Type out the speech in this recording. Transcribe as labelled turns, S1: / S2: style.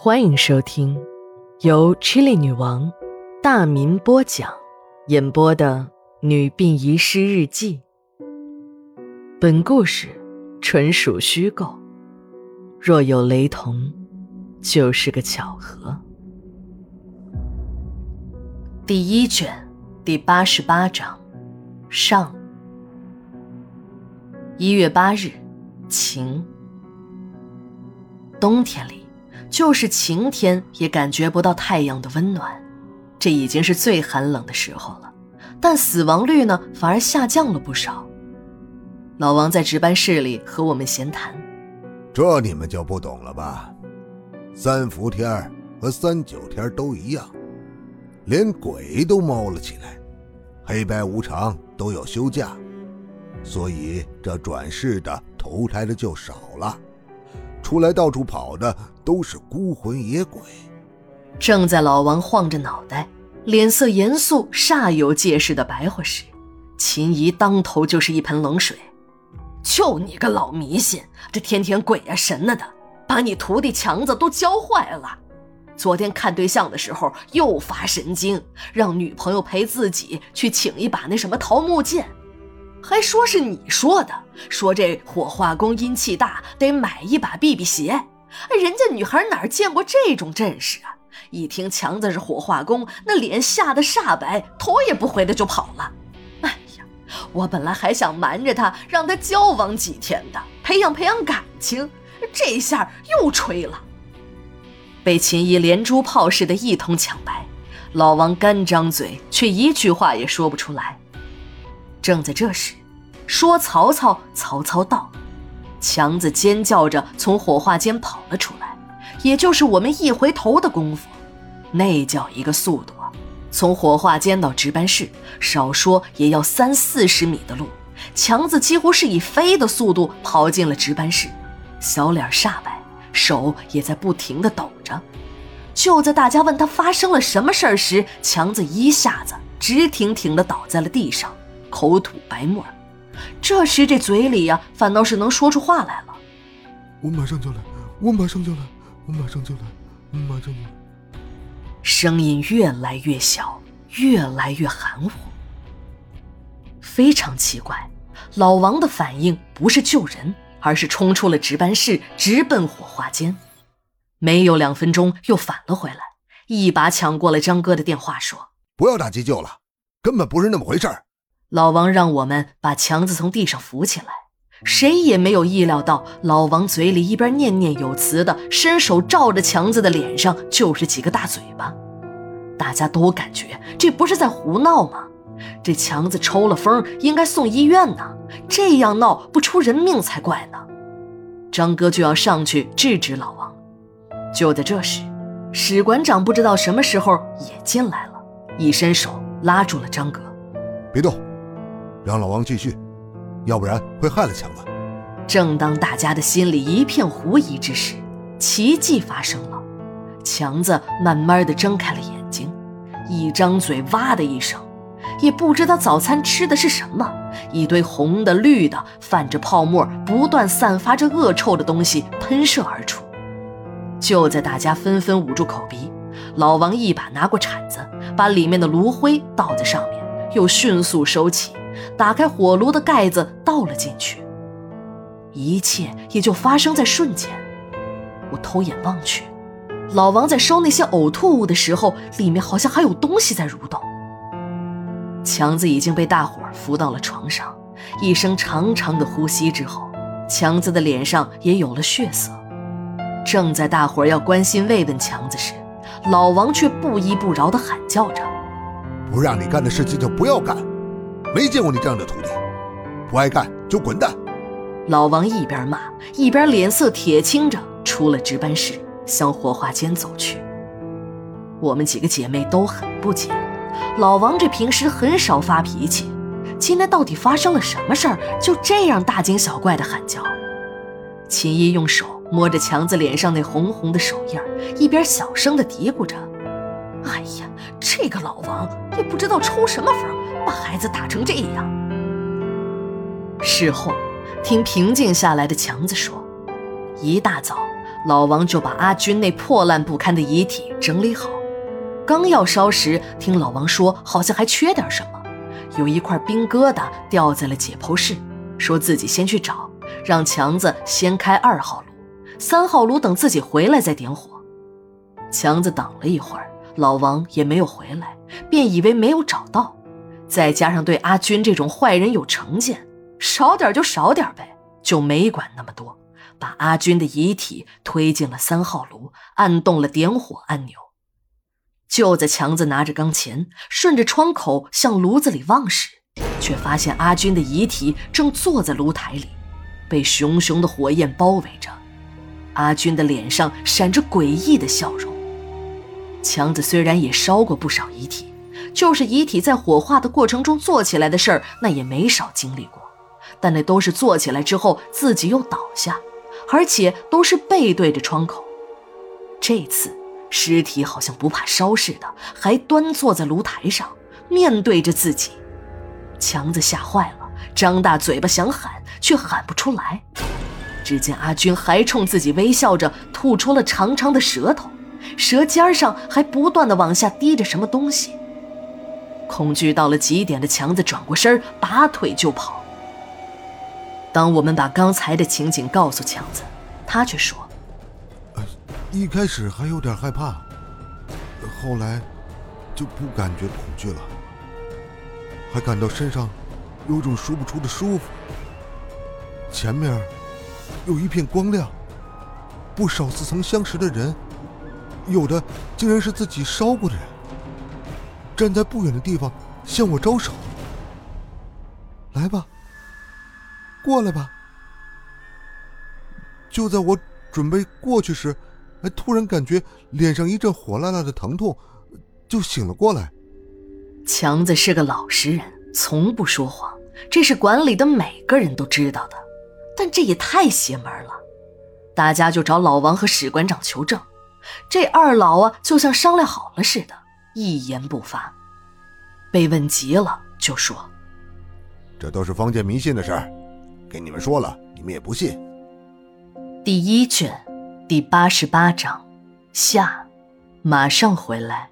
S1: 欢迎收听由 Chili 女王大民播讲、演播的《女病遗失日记》。本故事纯属虚构，若有雷同，就是个巧合。第一卷第八十八章上。一月八日，晴。冬天里。就是晴天也感觉不到太阳的温暖，这已经是最寒冷的时候了。但死亡率呢，反而下降了不少。老王在值班室里和我们闲谈，
S2: 这你们就不懂了吧？三伏天和三九天都一样，连鬼都猫了起来，黑白无常都要休假，所以这转世的投胎的就少了。出来到处跑的都是孤魂野鬼。
S1: 正在老王晃着脑袋，脸色严肃、煞有介事的白话时，秦姨当头就是一盆冷水：“就你个老迷信，这天天鬼呀神呐的，把你徒弟强子都教坏了。昨天看对象的时候又发神经，让女朋友陪自己去请一把那什么桃木剑。”还说是你说的，说这火化工阴气大，得买一把避避邪。人家女孩哪见过这种阵势啊？一听强子是火化工，那脸吓得煞白，头也不回的就跑了。哎呀，我本来还想瞒着他，让他交往几天的，培养培养感情，这下又吹了。被秦姨连珠炮似的一通抢白，老王干张嘴，却一句话也说不出来。正在这时，说曹操，曹操到，强子尖叫着从火化间跑了出来，也就是我们一回头的功夫，那叫一个速度啊！从火化间到值班室，少说也要三四十米的路，强子几乎是以飞的速度跑进了值班室，小脸煞白，手也在不停的抖着。就在大家问他发生了什么事儿时，强子一下子直挺挺的倒在了地上。口吐白沫，这时这嘴里呀，反倒是能说出话来了。
S3: 我马上就来，我马上就来，我马上就来，我马上就来。
S1: 声音越来越小，越来越含糊。非常奇怪，老王的反应不是救人，而是冲出了值班室，直奔火化间。没有两分钟，又返了回来，一把抢过了张哥的电话，说：“
S2: 不要打急救了，根本不是那么回事儿。”
S1: 老王让我们把强子从地上扶起来，谁也没有意料到，老王嘴里一边念念有词的，伸手照着强子的脸上就是几个大嘴巴。大家都感觉这不是在胡闹吗？这强子抽了风，应该送医院呢，这样闹不出人命才怪呢。张哥就要上去制止老王，就在这时，史馆长不知道什么时候也进来了，一伸手拉住了张哥，
S2: 别动。让老王继续，要不然会害了强子。
S1: 正当大家的心里一片狐疑之时，奇迹发生了。强子慢慢的睁开了眼睛，一张嘴，哇的一声，也不知道早餐吃的是什么，一堆红的、绿的、泛着泡沫、不断散发着恶臭的东西喷射而出。就在大家纷纷捂住口鼻，老王一把拿过铲子，把里面的炉灰倒在上面，又迅速收起。打开火炉的盖子，倒了进去。一切也就发生在瞬间。我偷眼望去，老王在收那些呕吐物的时候，里面好像还有东西在蠕动。强子已经被大伙扶到了床上，一声长长的呼吸之后，强子的脸上也有了血色。正在大伙要关心慰问强子时，老王却不依不饶地喊叫着：“
S2: 不让你干的事情就不要干。”没见过你这样的徒弟，不爱干就滚蛋！
S1: 老王一边骂一边脸色铁青着出了值班室，向火化间走去。我们几个姐妹都很不解，老王这平时很少发脾气，今天到底发生了什么事儿，就这样大惊小怪的喊叫？秦一用手摸着强子脸上那红红的手印一边小声的嘀咕着：“哎呀，这个老王也不知道抽什么风。”把孩子打成这样。事后，听平静下来的强子说，一大早，老王就把阿军那破烂不堪的遗体整理好。刚要烧时，听老王说好像还缺点什么，有一块冰疙瘩掉在了解剖室，说自己先去找，让强子先开二号炉，三号炉等自己回来再点火。强子等了一会儿，老王也没有回来，便以为没有找到，再加上对阿军这种坏人有成见，少点就少点呗，就没管那么多，把阿军的遗体推进了三号炉，按动了点火按钮。就在强子拿着钢钳，顺着窗口向炉子里望时，却发现阿军的遗体正坐在炉台里，被熊熊的火焰包围着。阿军的脸上闪着诡异的笑容。强子虽然也烧过不少遗体，就是遗体在火化的过程中坐起来的事儿，那也没少经历过，但那都是坐起来之后自己又倒下，而且都是背对着窗口。这次。尸体好像不怕烧似的，还端坐在炉台上，面对着自己。强子吓坏了，张大嘴巴想喊，却喊不出来。只见阿军还冲自己微笑着，吐出了长长的舌头，舌尖上还不断的往下滴着什么东西。恐惧到了极点的强子转过身，拔腿就跑。当我们把刚才的情景告诉强子，他却说。
S3: 一开始还有点害怕，后来就不感觉恐惧了，还感到身上有种说不出的舒服。前面有一片光亮，不少似曾相识的人，有的竟然是自己烧过的人，站在不远的地方向我招手：“来吧，过来吧。”就在我准备过去时，哎，突然感觉脸上一阵火辣辣的疼痛，就醒了过来。
S1: 强子是个老实人，从不说谎，这是馆里的每个人都知道的。但这也太邪门了，大家就找老王和史馆长求证。这二老啊，就像商量好了似的，一言不发。被问急了，就说：“
S2: 这都是封建迷信的事儿，给你们说了，你们也不信。”
S1: 第一卷。第八十八章，下，马上回来。